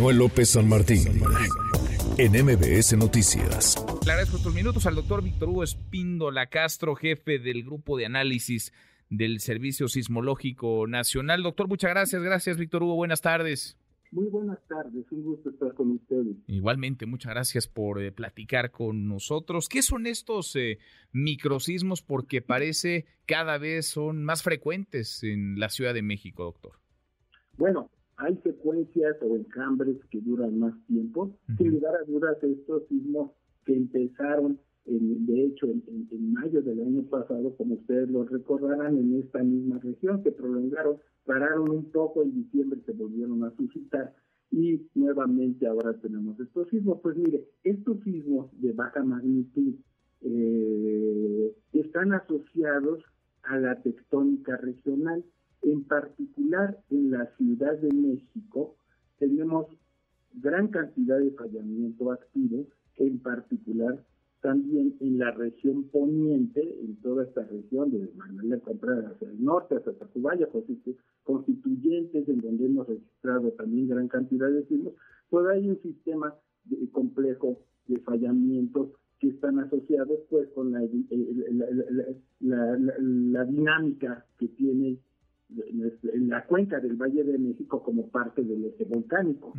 Manuel López San Martín en MBS Noticias. Le agradezco estos minutos al doctor Víctor Hugo Espíndola Castro, jefe del grupo de análisis del Servicio Sismológico Nacional. Doctor, muchas gracias. Gracias, Víctor Hugo. Buenas tardes. Muy buenas tardes, un gusto estar con ustedes. Igualmente, muchas gracias por eh, platicar con nosotros. ¿Qué son estos eh, microsismos? Porque parece cada vez son más frecuentes en la Ciudad de México, doctor. Bueno, hay secuencias o encambres que duran más tiempo. Sin lugar a dudas, estos sismos que empezaron, de hecho, en, mayo del año pasado, como ustedes lo recordarán, en esta misma región, se prolongaron, pararon un poco, en diciembre se volvieron a suscitar y nuevamente ahora tenemos estos sismos. Pues mire, estos sismos de baja magnitud eh, están asociados a la tectónica regional. En particular, en la Ciudad de México tenemos gran cantidad de fallamiento activo, en particular también en la región poniente, en toda esta región de Manuel Contreras hacia el norte, hasta Tacubaya, constituyentes, en donde hemos registrado también gran cantidad de sismos, pues hay un sistema complejo de fallamientos que están asociados pues con la, la dinámica que tiene en la cuenca del Valle de México como parte del eje volcánico.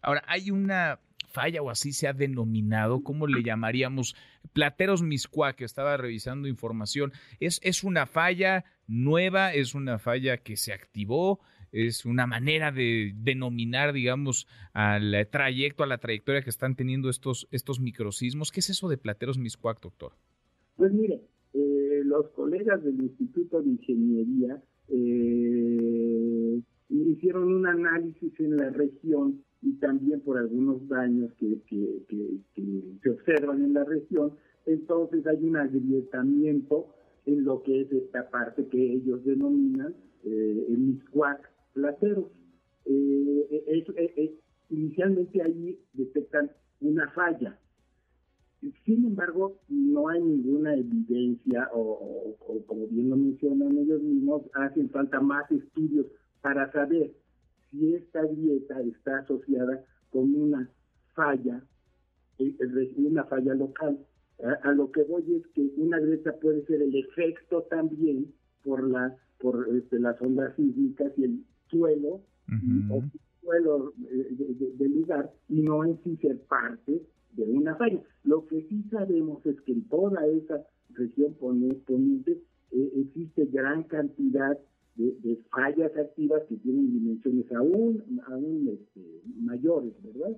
Ahora, hay una falla o así se ha denominado, ¿cómo le llamaríamos? Plateros Miscuá, que estaba revisando información. ¿Es, ¿Es una falla nueva? ¿Es una falla que se activó? ¿Es una manera de denominar, digamos, al trayecto, a la trayectoria que están teniendo estos, estos microsismos? ¿Qué es eso de Plateros Miscuac, doctor? Pues mire, eh, los colegas del Instituto de Ingeniería eh, hicieron un análisis en la región y también por algunos daños que, se observan en la región. Entonces hay un agrietamiento en lo que es esta parte que ellos denominan eh, el miscuac plateros. inicialmente ahí detectan una falla, sin embargo, no hay ninguna evidencia, o, como bien lo mencionan ellos mismos, hacen falta más estudios para saber si esta grieta está asociada con una falla, eh, una falla local. A, lo que voy es que una grieta puede ser el efecto también por la por este, las ondas sísmicas y el suelo, o suelo eh, del lugar, y no en sí ser parte de una falla. Lo que sí sabemos es que en toda esa región poniente eh, existe gran cantidad de, fallas activas que tienen dimensiones aún, aún este, mayores, ¿verdad?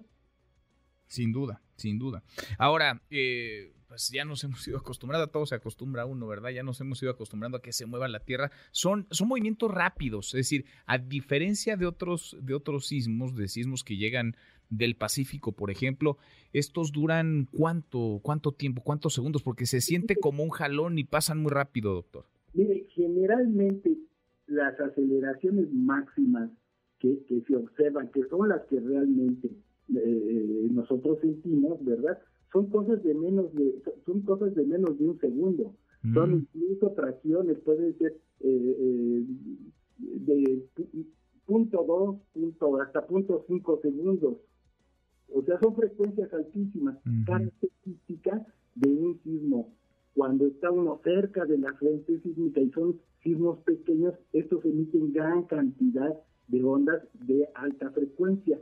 Sin duda, sin duda. Ahora, eh, pues ya nos hemos ido acostumbrando, a todo se acostumbra a uno, ¿verdad? Ya nos hemos ido acostumbrando a que se mueva la Tierra. Son, son movimientos rápidos, es decir, a diferencia de otros, de otros sismos, de sismos que llegan del Pacífico, por ejemplo, estos duran cuánto, cuánto tiempo, cuántos segundos, porque se siente como un jalón y pasan muy rápido, doctor. Mire, generalmente las aceleraciones máximas que, se observan, que son las que realmente eh, nosotros sentimos, ¿verdad? Son cosas de menos de, son cosas de menos de un segundo. Son mm. incluso tracciones, pueden ser eh, eh, de punto dos, punto, hasta punto cinco segundos. O sea, son frecuencias altísimas, características de un sismo. Cuando está uno cerca de la frente sísmica y son sismos pequeños, estos emiten gran cantidad de ondas de alta frecuencia.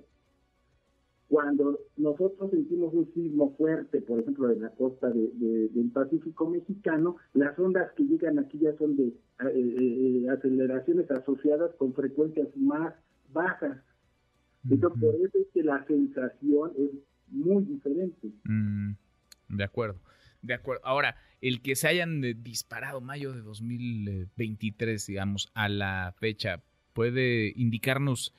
Cuando nosotros sentimos un sismo fuerte, por ejemplo, en la costa del Pacífico mexicano, las ondas que llegan aquí ya son de eh, eh, eh, aceleraciones asociadas con frecuencias más bajas. Entonces, por eso es que la sensación es muy diferente. Mm, de acuerdo. De acuerdo. Ahora, el que se hayan disparado mayo de 2023, digamos, a la fecha, ¿puede indicarnos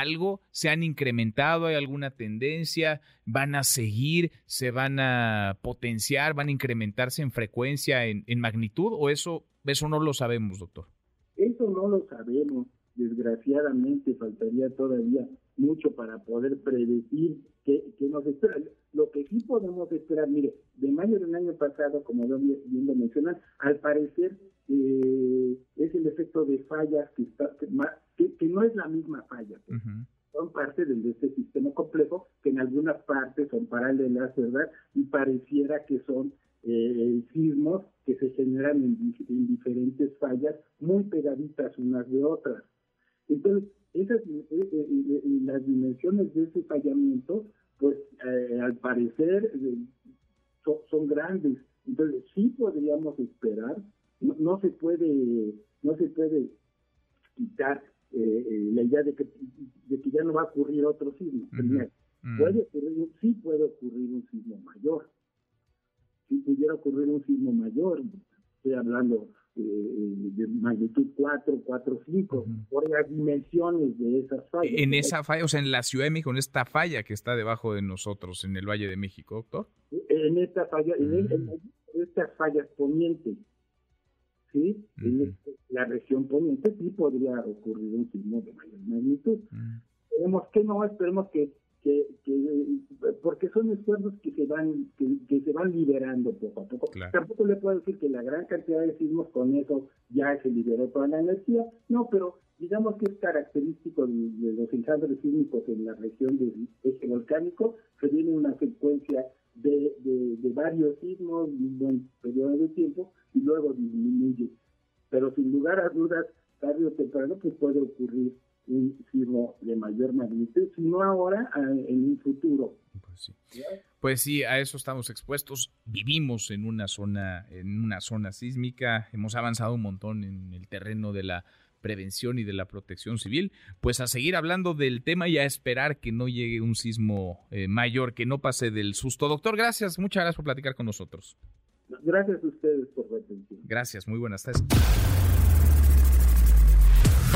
algo? ¿Se han incrementado? ¿Hay alguna tendencia? ¿Van a seguir? ¿Se van a potenciar? ¿Van a incrementarse en frecuencia, en, magnitud? ¿O eso, eso no lo sabemos, doctor? Eso no lo sabemos desgraciadamente faltaría todavía mucho para poder predecir qué, nos espera. Lo que sí podemos esperar, mire, de mayo del año pasado, como yo bien lo mencionan, al parecer eh, es el efecto de fallas que, está, que, no es la misma falla. Pues. Son parte de este sistema complejo que en algunas partes son paralelas, ¿verdad? Y pareciera que son eh, sismos que se generan en, diferentes fallas muy pegaditas unas de otras. Entonces, esas, eh, eh, las dimensiones de ese fallamiento, pues al parecer son, grandes. Entonces, sí podríamos esperar, no, se puede, no se puede quitar la idea de que, de que ya no va a ocurrir otro sismo. puede ocurrir, sí puede ocurrir un sismo mayor si pudiera ocurrir un sismo mayor, estoy hablando eh, de magnitud 4, 4, 5, por las dimensiones de esas fallas. En esa falla, o sea, en la Ciudad de México, en esta falla que está debajo de nosotros, en el Valle de México, doctor. En esta falla, en, estas fallas ponientes, ¿sí? En la región poniente sí podría ocurrir un sismo de mayor magnitud. Esperemos que no, esperemos que son esfuerzos que se van que, se van liberando poco a poco. Tampoco le puedo decir que la gran cantidad de sismos con eso ya se liberó toda la energía, no, pero digamos que es característico de, los enjambres sísmicos en la región del eje volcánico, se viene una secuencia de, de, varios sismos en un periodo de tiempo y luego disminuye. Pero sin lugar a dudas, tarde o temprano pues puede ocurrir un sismo de mayor magnitud, sino ahora en un futuro. Pues sí. pues sí. a eso estamos expuestos. Vivimos en una zona, en una zona sísmica, hemos avanzado un montón en el terreno de la prevención y de la protección civil, pues a seguir hablando del tema y a esperar que no llegue un sismo eh, mayor, que no pase del susto. Doctor, gracias, muchas gracias por platicar con nosotros. Gracias a ustedes por la atención. Gracias, muy buenas tardes